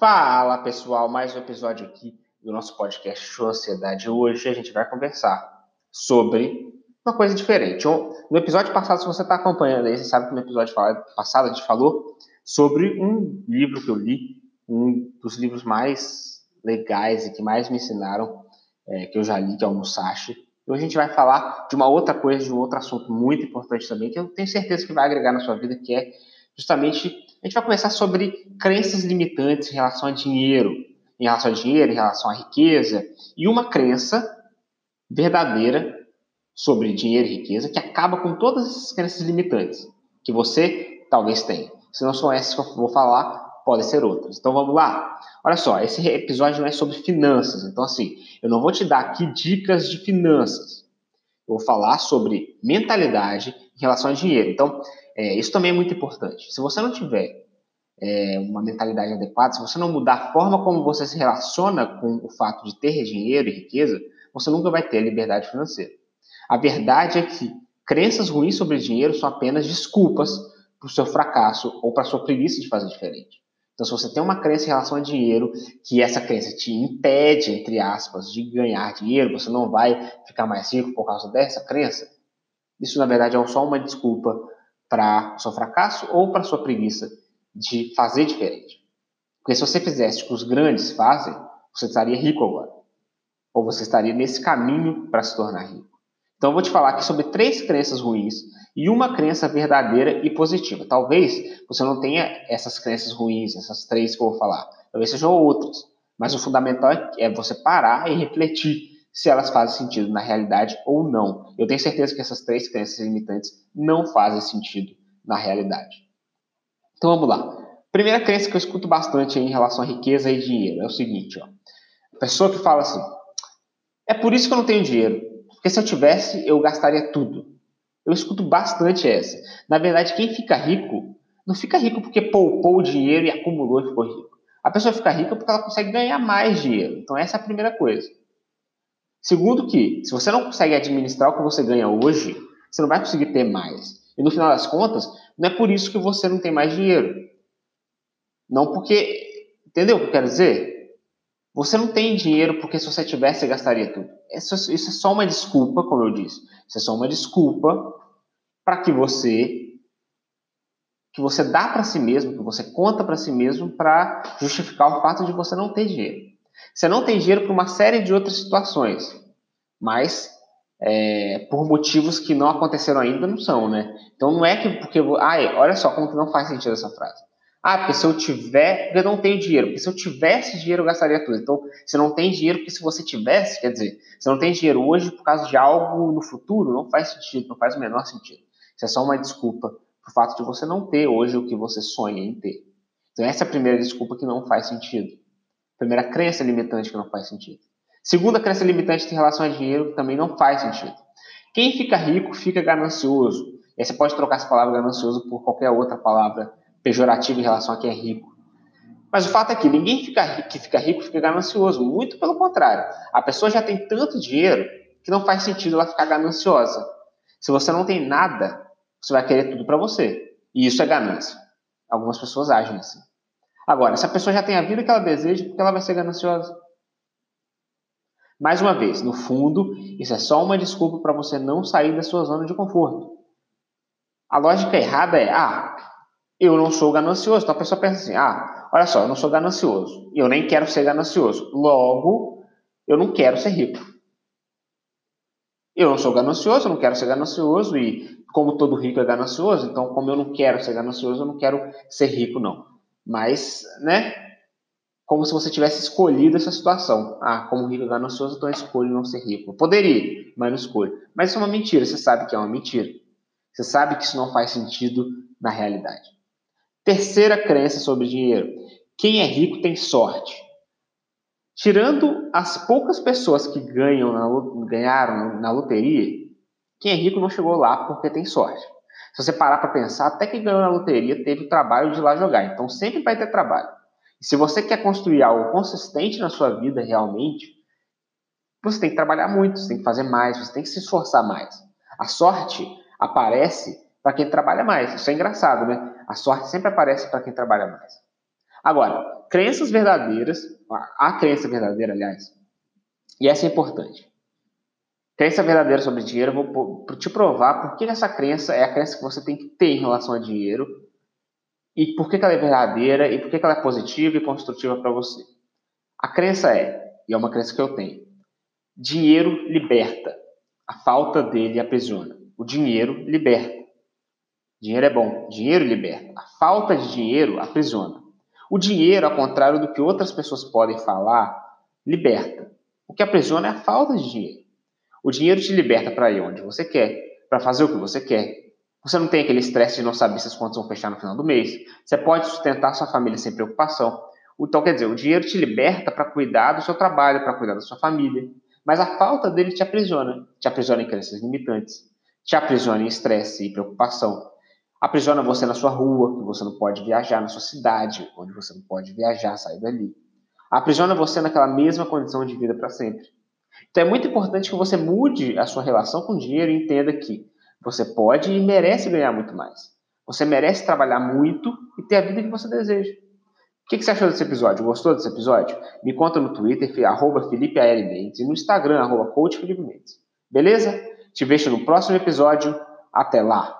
Fala pessoal, mais um episódio aqui do nosso podcast Sociedade. Hoje a gente vai conversar sobre uma coisa diferente. No episódio passado, se você está acompanhando aí, você sabe que no episódio passado a gente falou sobre um livro que eu li, um dos livros mais legais e que mais me ensinaram, é, que eu já li, que é o Musashi. Hoje a gente vai falar de uma outra coisa, de um outro assunto muito importante também, que eu tenho certeza que vai agregar na sua vida, que é justamente a gente vai conversar sobre crenças limitantes em relação a dinheiro, em relação a dinheiro, em relação à riqueza, e uma crença verdadeira sobre dinheiro e riqueza que acaba com todas essas crenças limitantes que você talvez tenha. Se não são essas que eu vou falar, podem ser outras. Então vamos lá. Olha só, esse episódio não é sobre finanças. Então, assim, eu não vou te dar aqui dicas de finanças. Eu vou falar sobre mentalidade em relação a dinheiro. Então, é, isso também é muito importante. Se você não tiver é, uma mentalidade adequada, se você não mudar a forma como você se relaciona com o fato de ter dinheiro e riqueza, você nunca vai ter liberdade financeira. A verdade é que crenças ruins sobre dinheiro são apenas desculpas para o seu fracasso ou para a sua preguiça de fazer diferente. Então, se você tem uma crença em relação a dinheiro, que essa crença te impede, entre aspas, de ganhar dinheiro, você não vai ficar mais rico por causa dessa crença, isso na verdade é só uma desculpa para seu fracasso ou para sua preguiça de fazer diferente. Porque se você fizesse o que os grandes fazem, você estaria rico agora. Ou você estaria nesse caminho para se tornar rico. Então, eu vou te falar aqui sobre três crenças ruins e uma crença verdadeira e positiva. Talvez você não tenha essas crenças ruins, essas três que eu vou falar. Talvez sejam outras. Mas o fundamental é você parar e refletir se elas fazem sentido na realidade ou não. Eu tenho certeza que essas três crenças limitantes não fazem sentido na realidade. Então vamos lá. Primeira crença que eu escuto bastante em relação à riqueza e dinheiro é o seguinte: ó. a pessoa que fala assim, é por isso que eu não tenho dinheiro. Porque se eu tivesse, eu gastaria tudo. Eu escuto bastante essa. Na verdade, quem fica rico, não fica rico porque poupou o dinheiro e acumulou e ficou rico. A pessoa fica rica porque ela consegue ganhar mais dinheiro. Então, essa é a primeira coisa. Segundo que, se você não consegue administrar o que você ganha hoje, você não vai conseguir ter mais. E no final das contas, não é por isso que você não tem mais dinheiro. Não porque. Entendeu o que eu quero dizer? Você não tem dinheiro porque se você tivesse, você gastaria tudo. Isso, isso é só uma desculpa, como eu disse. Isso é só uma desculpa para que você que você dá para si mesmo, que você conta para si mesmo para justificar o fato de você não ter dinheiro. Você não tem dinheiro por uma série de outras situações, mas é, por motivos que não aconteceram ainda não são, né? Então não é que porque ai, olha só como que não faz sentido essa frase. Ah, porque se eu tiver, eu não tenho dinheiro. Porque se eu tivesse dinheiro, eu gastaria tudo. Então, você não tem dinheiro porque se você tivesse, quer dizer, você não tem dinheiro hoje por causa de algo no futuro, não faz sentido, não faz o menor sentido. Isso é só uma desculpa por fato de você não ter hoje o que você sonha em ter. Então, essa é a primeira desculpa que não faz sentido. Primeira crença limitante que não faz sentido. Segunda crença limitante em relação a dinheiro que também não faz sentido. Quem fica rico fica ganancioso. E aí você pode trocar essa palavra ganancioso por qualquer outra palavra pejorativo em relação a quem é rico. Mas o fato é que ninguém fica, que fica rico fica ganancioso. Muito pelo contrário. A pessoa já tem tanto dinheiro que não faz sentido ela ficar gananciosa. Se você não tem nada, você vai querer tudo para você. E isso é ganância. Algumas pessoas agem assim. Agora, se a pessoa já tem a vida que ela deseja, por que ela vai ser gananciosa? Mais uma vez, no fundo, isso é só uma desculpa para você não sair da sua zona de conforto. A lógica errada é: ah, eu não sou ganancioso. Então a pessoa pensa assim: ah, olha só, eu não sou ganancioso. Eu nem quero ser ganancioso. Logo, eu não quero ser rico. Eu não sou ganancioso, eu não quero ser ganancioso. E como todo rico é ganancioso, então, como eu não quero ser ganancioso, eu não quero ser rico, não. Mas, né? Como se você tivesse escolhido essa situação. Ah, como rico ganancioso, então eu escolho não ser rico. Eu poderia, mas não escolho. Mas isso é uma mentira, você sabe que é uma mentira. Você sabe que isso não faz sentido na realidade. Terceira crença sobre dinheiro: quem é rico tem sorte. Tirando as poucas pessoas que ganham na, ganharam na loteria, quem é rico não chegou lá porque tem sorte. Se você parar para pensar, até quem ganhou na loteria teve o trabalho de lá jogar. Então sempre vai ter trabalho. E se você quer construir algo consistente na sua vida realmente, você tem que trabalhar muito, você tem que fazer mais, você tem que se esforçar mais. A sorte aparece para quem trabalha mais. Isso é engraçado, né? A sorte sempre aparece para quem trabalha mais. Agora, crenças verdadeiras, a crença verdadeira, aliás, e essa é importante. Crença verdadeira sobre dinheiro, eu vou te provar por que essa crença é a crença que você tem que ter em relação a dinheiro e por que ela é verdadeira e por que ela é positiva e construtiva para você. A crença é, e é uma crença que eu tenho, dinheiro liberta, a falta dele aprisiona. O dinheiro liberta. Dinheiro é bom, dinheiro liberta. A falta de dinheiro aprisiona. O dinheiro, ao contrário do que outras pessoas podem falar, liberta. O que aprisiona é a falta de dinheiro. O dinheiro te liberta para ir onde você quer, para fazer o que você quer. Você não tem aquele estresse de não saber se as contas vão fechar no final do mês. Você pode sustentar sua família sem preocupação. Então, quer dizer, o dinheiro te liberta para cuidar do seu trabalho, para cuidar da sua família. Mas a falta dele te aprisiona. Te aprisiona em crenças limitantes. Te aprisiona em estresse e preocupação. Aprisiona você na sua rua, que você não pode viajar, na sua cidade, onde você não pode viajar, sair dali. Aprisiona você naquela mesma condição de vida para sempre. Então é muito importante que você mude a sua relação com o dinheiro e entenda que você pode e merece ganhar muito mais. Você merece trabalhar muito e ter a vida que você deseja. O que, você achou desse episódio? Gostou desse episódio? Me conta no Twitter, Felipe Mendes, e no Instagram, arroba Mendes. Beleza? Te vejo no próximo episódio. Até lá!